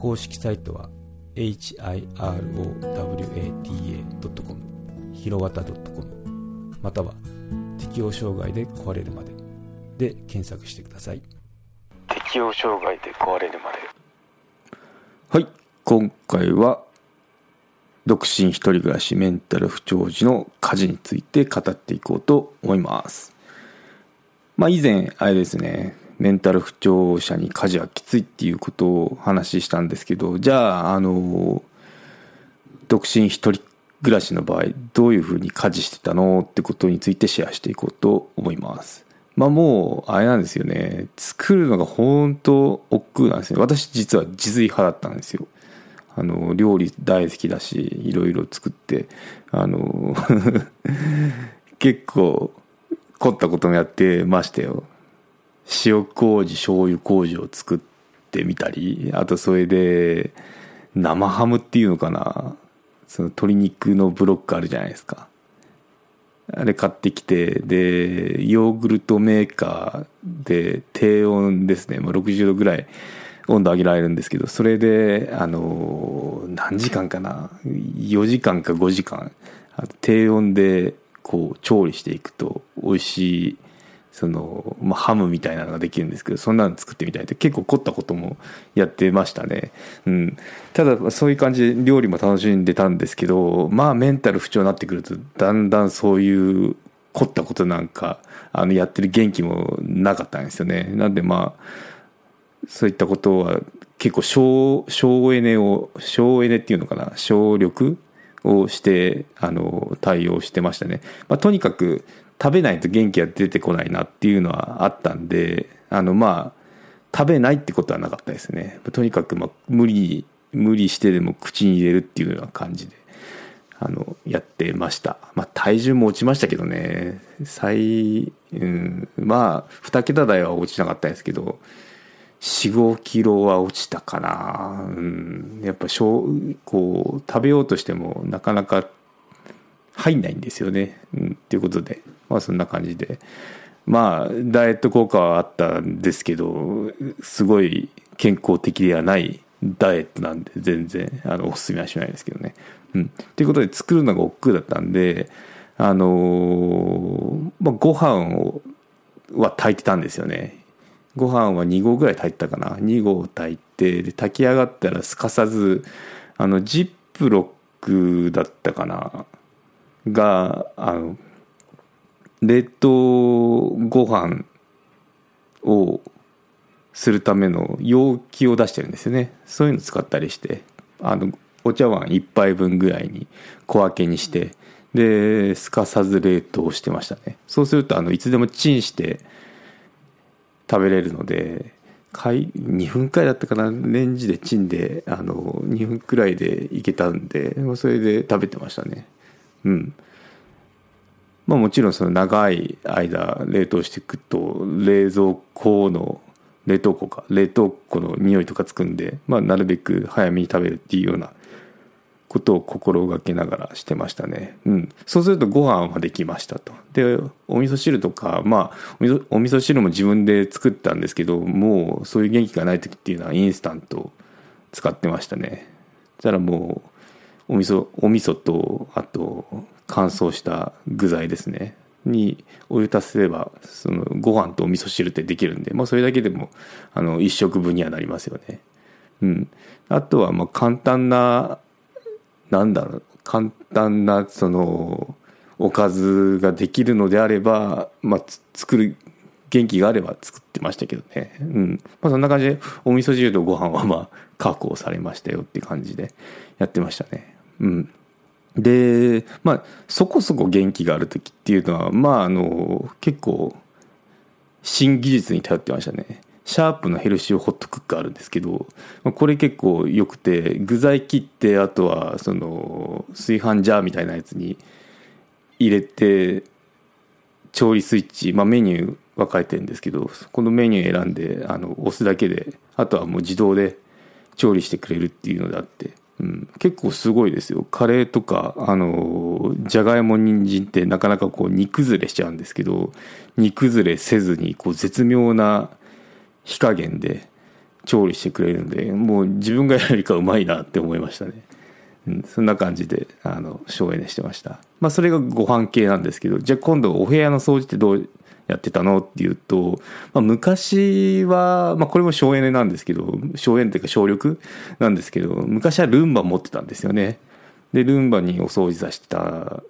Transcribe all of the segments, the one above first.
公式サイトは hirowata.com ひろわた .com または適応障害で壊れるまで。で検索してください。適応障害で壊れるまで。はい。今回は独身一人暮らしメンタル不調時の家事について語っていこうと思います。まあ以前あれですねメンタル不調者に家事はきついっていうことを話したんですけどじゃああの独身一人暮らしの場合どういうふうに家事してたのってことについてシェアしていこうと思います。まあもうあれなんですよね。作るのが本当億劫なんですよ私実は自炊派だったんですよ。あの料理大好きだしいろいろ作ってあの 結構凝ったこともやってましたよ。塩麹醤油麹を作ってみたりあとそれで生ハムっていうのかな。その鶏肉のブロックあるじゃないですか。あれ買ってきてでヨーグルトメーカーで低温ですね、まあ、60度ぐらい温度上げられるんですけどそれであの何時間かな。4時間か5時間。低温でこう調理していくと美味しいその、まあ、ハムみたいなのができるんですけどそんなの作ってみたいって結構凝ったこともやってましたね、うん、ただそういう感じで料理も楽しんでたんですけどまあメンタル不調になってくるとだんだんそういう凝ったことなんかあのやってる元気もなかったんですよね。なんでまあそういったことは結構省省エネを省エネっていうのかな？省力をしてあの対応してましたね、まあ、とにかく食べないと元気が出てこないなっていうのはあったんであのまあ食べないってことはなかったですね。とにかくまあ無理無理してでも口に入れるっていうような感じであのやってました。まあ体重も落ちましたけどね。最、うん、まあ2桁台は落ちなかったですけど45キロは落ちたかな、うん、やっぱしょうこう食べようとしてもなかなか入んないんですよね、うん、っていうことで。まあそんな感じでまあダイエット効果はあったんですけどすごい健康的ではないダイエットなんで全然あのおすすめはしないですけどね。うん、ということで作るのが億劫だったんであのー、まあ、ご飯をは炊いてたんですよね。ご飯は2合ぐらい炊いたかな2合炊いてで炊き上がったらすかさずあのジップロックだったかながあの冷凍ご飯をするための容器を出してるんですよね。そういうの使ったりしてあのお茶碗1杯分ぐらいに小分けにしてですかさず冷凍してましたね。そうするとあのいつでもチンして食べれるので2分くらいだったかな？レンジでチンであの2分くらいでいけたんでそれで食べてましたね。うん。まあもちろんその長い間冷凍していくと冷蔵庫の冷凍庫か冷凍庫の匂いとかつくんで、まあ、なるべく早めに食べるっていうようなことを心がけながらしてましたね。うん。そうするとご飯はできましたと。で、お味噌汁とか、まあお味噌、汁も自分で作ったんですけど、もうそういう元気がない時っていうのはインスタント使ってましたね。そしたらもう、お味噌、お味噌と、あと、乾燥した具材ですね。にお湯足せればそのご飯とお味噌汁ってできるんで、まあ、それだけでもあの1食分にはなりますよね。うん、あとはまあ簡単ななんだろう簡単なそのおかずができるのであれば、まあ、作る元気があれば作ってましたけどね、うんまあ、そんな感じでお味噌汁とご飯はまあ確保されましたよって感じでやってましたね。うんで、まあ、そこそこ元気がある時っていうのは、まあ、あの、結構、新技術に頼ってましたね。シャープのヘルシオホットクックあるんですけどこれ結構よくて具材切ってあとはその炊飯ジャーみたいなやつに入れて調理スイッチ、まあ、メニュー分かれてるんですけどこのメニュー選んであの押すだけであとはもう自動で調理してくれるっていうのであって結構すごいですよ。カレーとかあのじゃがいも人参ってなかなかこう煮崩れしちゃうんですけど煮崩れせずにこう絶妙な火加減で調理してくれるのでもう自分がやるよりかうまいなって思いましたね、うん、そんな感じであの省エネしてました。まあそれがご飯系なんですけどじゃあ今度お部屋の掃除ってどうやってたのっていうと、まあ、昔は、まあ、これも省エネなんですけど、省エネっていうか省力なんですけど、昔はルンバ持ってたんですよね。で、ルンバにお掃除させた、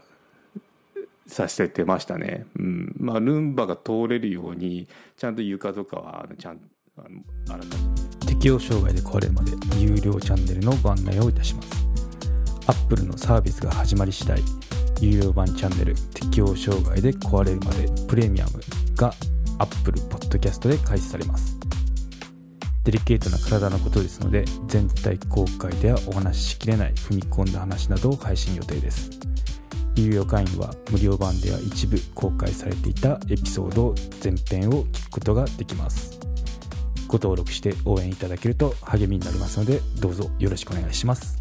させてましたね。うん。まあ、ルンバが通れるように、ちゃんと床とかは、ちゃんと、あの、改め適用障害で壊れるまで有料チャンネルのご案内をいたします。アップルのサービスが始まり次第、有料版チャンネル適応障害で壊れるまでプレミアムが Apple Podcast で開始されます。デリケートな体のことですので全体公開ではお話ししきれない踏み込んだ話などを配信予定です。有料会員は無料版では一部公開されていたエピソード全編を聞くことができます。ご登録して応援いただけると励みになりますのでどうぞよろしくお願いします。